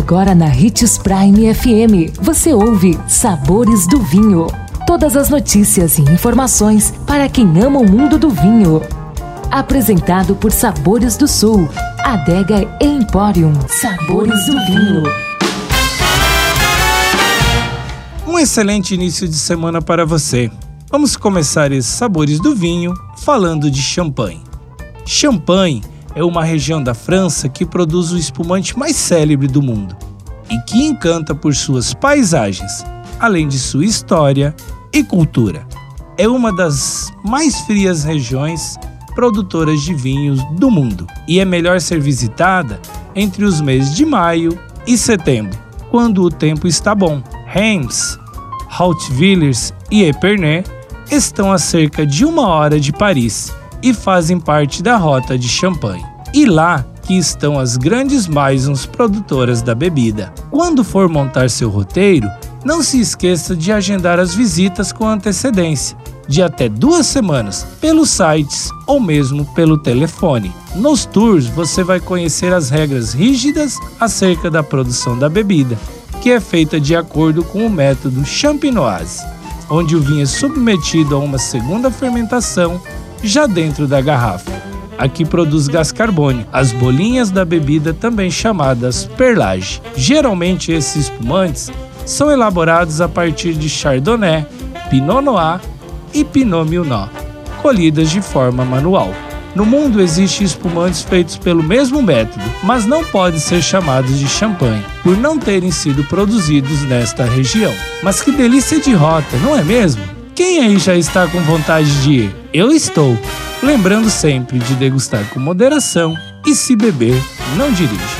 Agora na Ritz Prime FM, você ouve Sabores do Vinho. Todas as notícias e informações para quem ama o mundo do vinho. Apresentado por Sabores do Sul, Adega Emporium. Sabores do Vinho. Um excelente início de semana para você. Vamos começar esses Sabores do Vinho falando de champanhe. Champagne é uma região da França que produz o espumante mais célebre do mundo e que encanta por suas paisagens, além de sua história e cultura. É uma das mais frias regiões produtoras de vinhos do mundo e é melhor ser visitada entre os meses de maio e setembro, quando o tempo está bom. Reims, Hautvillers e Epernay estão a cerca de uma hora de Paris e fazem parte da rota de Champagne. E lá que estão as grandes maisons produtoras da bebida. Quando for montar seu roteiro, não se esqueça de agendar as visitas com antecedência, de até duas semanas, pelos sites ou mesmo pelo telefone. Nos tours você vai conhecer as regras rígidas acerca da produção da bebida, que é feita de acordo com o método Champenoise, onde o vinho é submetido a uma segunda fermentação já dentro da garrafa. Aqui produz gás carbônico, as bolinhas da bebida também chamadas perlage. Geralmente esses espumantes são elaborados a partir de Chardonnay, Pinot Noir e Pinot Meunier, colhidas de forma manual. No mundo existem espumantes feitos pelo mesmo método, mas não podem ser chamados de champanhe, por não terem sido produzidos nesta região. Mas que delícia de rota, não é mesmo? Quem aí já está com vontade de ir? Eu estou. Lembrando sempre de degustar com moderação e se beber, não dirija.